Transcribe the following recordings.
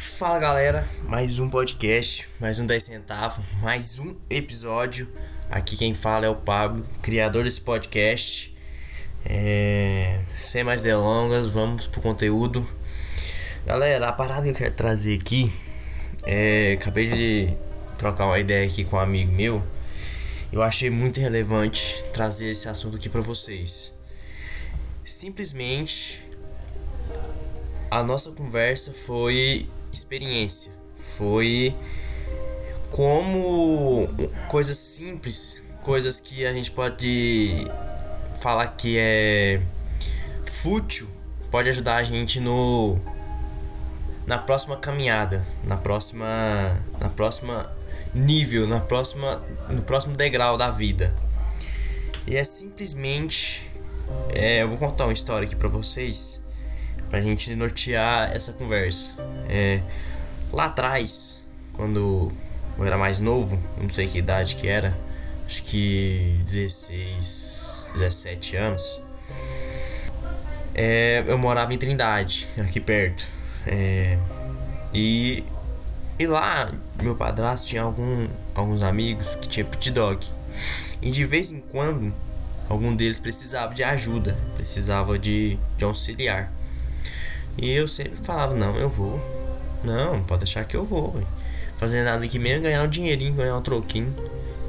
Fala galera, mais um podcast, mais um 10 centavos, mais um episódio. Aqui quem fala é o Pablo, criador desse podcast. É... Sem mais delongas, vamos pro conteúdo. Galera, a parada que eu quero trazer aqui é. Acabei de trocar uma ideia aqui com um amigo meu. Eu achei muito relevante trazer esse assunto aqui para vocês. Simplesmente a nossa conversa foi experiência, foi como coisas simples, coisas que a gente pode falar que é fútil, pode ajudar a gente no na próxima caminhada, na próxima na próxima nível, na próxima no próximo degrau da vida. E é simplesmente é, eu vou contar uma história aqui para vocês pra gente nortear essa conversa. É, lá atrás, quando eu era mais novo, não sei que idade que era, acho que 16, 17 anos, é, eu morava em Trindade, aqui perto. É, e, e lá, meu padrasto tinha algum, alguns amigos que tinha pit dog. E de vez em quando, algum deles precisava de ajuda, precisava de, de auxiliar. E eu sempre falava, não, eu vou. Não, pode deixar que eu vou. Véio. Fazer nada aqui mesmo, ganhar um dinheirinho, ganhar um troquinho.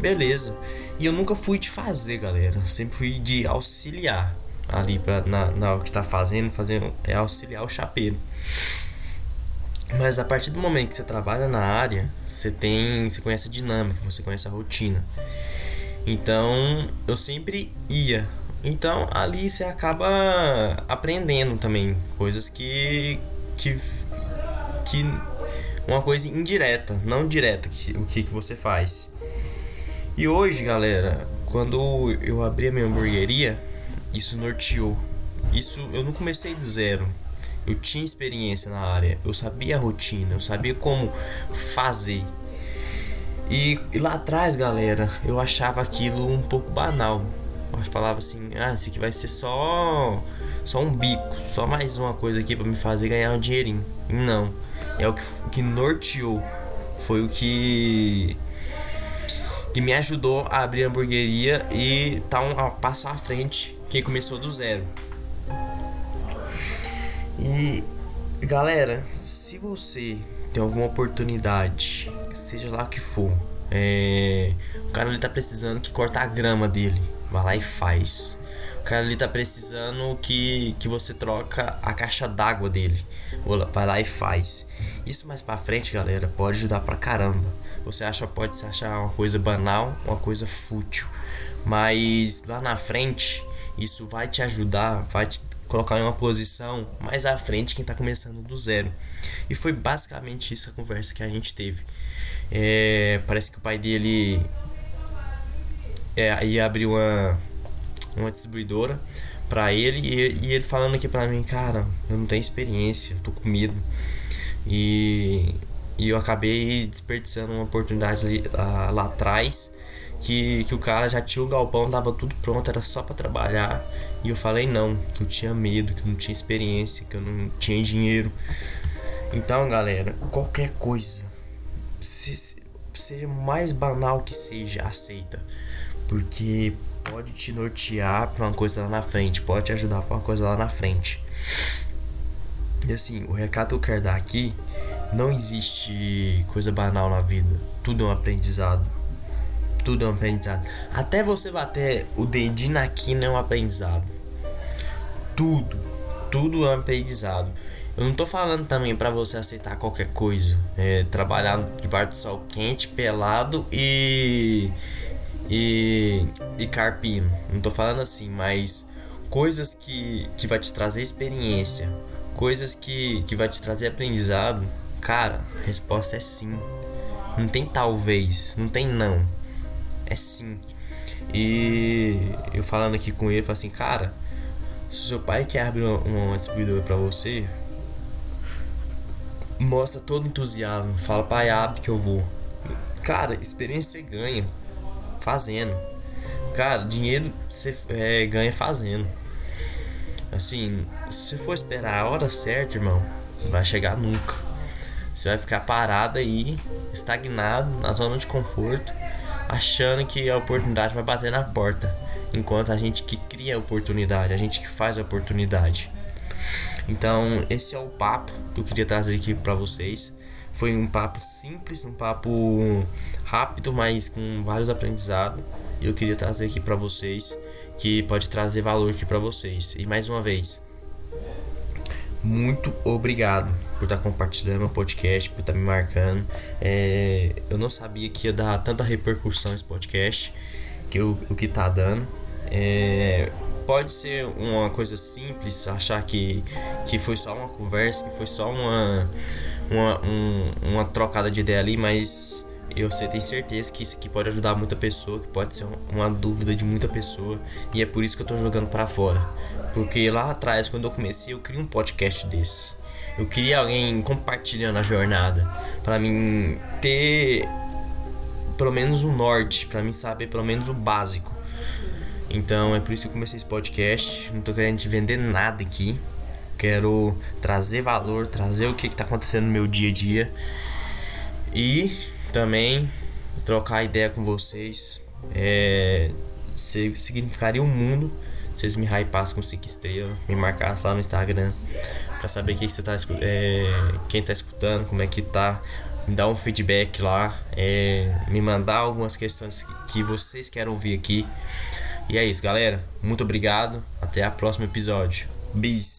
Beleza. E eu nunca fui de fazer, galera. Eu sempre fui de auxiliar. Ali pra, na, na hora que tá fazendo, fazendo é auxiliar o chapeiro. Mas a partir do momento que você trabalha na área, você tem. Você conhece a dinâmica, você conhece a rotina. Então eu sempre ia então ali você acaba aprendendo também coisas que que que uma coisa indireta, não direta que, o que que você faz. E hoje, galera, quando eu abri a minha hamburgueria, isso norteou. Isso eu não comecei do zero. Eu tinha experiência na área, eu sabia a rotina, eu sabia como fazer. E, e lá atrás, galera, eu achava aquilo um pouco banal falava assim: ah, isso aqui vai ser só só um bico, só mais uma coisa aqui para me fazer ganhar um dinheirinho. Não, é o que, que norteou, foi o que que me ajudou a abrir a hamburgueria e tá um, um passo à frente quem começou do zero. E galera, se você tem alguma oportunidade, seja lá o que for, é, o cara ele tá precisando que corta a grama dele vai lá e faz. O cara ali tá precisando que, que você troca a caixa d'água dele. Vai lá e faz. Isso mais pra frente, galera, pode ajudar pra caramba. Você acha, pode se achar uma coisa banal, uma coisa fútil. Mas lá na frente, isso vai te ajudar, vai te colocar em uma posição mais à frente quem tá começando do zero. E foi basicamente isso a conversa que a gente teve. É, parece que o pai dele é, aí abrir uma, uma distribuidora para ele e, e, ele falando aqui para mim, cara, eu não tenho experiência, tô com medo. E, e eu acabei desperdiçando uma oportunidade ali, lá, lá atrás que, que o cara já tinha o galpão, tava tudo pronto, era só para trabalhar. E eu falei não, que eu tinha medo, que eu não tinha experiência, que eu não tinha dinheiro. Então, galera, qualquer coisa, se, seja mais banal que seja, aceita porque pode te nortear para uma coisa lá na frente, pode te ajudar para uma coisa lá na frente. E assim, o recado que eu quero dar aqui, não existe coisa banal na vida. Tudo é um aprendizado. Tudo é um aprendizado. Até você bater o dedinho na quina é um aprendizado. Tudo, tudo é um aprendizado. Eu não tô falando também para você aceitar qualquer coisa. É, trabalhar debaixo do sol quente, pelado e e, e carpino. Não tô falando assim, mas coisas que, que vai te trazer experiência, coisas que, que vai te trazer aprendizado, cara, a resposta é sim. Não tem talvez, não tem não. É sim. E eu falando aqui com ele, eu assim, cara, se seu pai quer abrir uma, distribuidora pra você, mostra todo entusiasmo, fala, pai, abre que eu vou. Cara, experiência você ganha fazendo. Cara, dinheiro você é, ganha fazendo. Assim, se for esperar a hora certa, irmão, vai chegar nunca. Você vai ficar parado aí, estagnado, na zona de conforto, achando que a oportunidade vai bater na porta. Enquanto a gente que cria a oportunidade, a gente que faz a oportunidade. Então, esse é o papo que eu queria trazer aqui para vocês. Foi um papo simples, um papo rápido, mas com vários aprendizados. E eu queria trazer aqui para vocês que pode trazer valor aqui para vocês. E mais uma vez, muito obrigado por estar compartilhando meu podcast, por estar me marcando. É, eu não sabia que ia dar tanta repercussão esse podcast que o, o que tá dando. É, pode ser uma coisa simples, achar que, que foi só uma conversa, que foi só uma, uma, um, uma trocada de ideia ali, mas eu tenho certeza que isso aqui pode ajudar muita pessoa, que pode ser uma dúvida de muita pessoa, e é por isso que eu tô jogando para fora. Porque lá atrás, quando eu comecei, eu queria um podcast desse. Eu queria alguém compartilhando a jornada, para mim ter pelo menos o norte, para mim saber pelo menos o básico. Então é por isso que eu comecei esse podcast. Não tô querendo te vender nada aqui. Quero trazer valor, trazer o que, está acontecendo no meu dia a dia. E também trocar ideia com vocês. É, significaria um mundo vocês me hypassem com 5 estrelas, me marcassem lá no Instagram para saber que você tá, é, quem tá escutando, como é que tá, me dar um feedback lá, é, me mandar algumas questões que vocês querem ouvir aqui. E é isso, galera. Muito obrigado. Até a próximo episódio. Bis.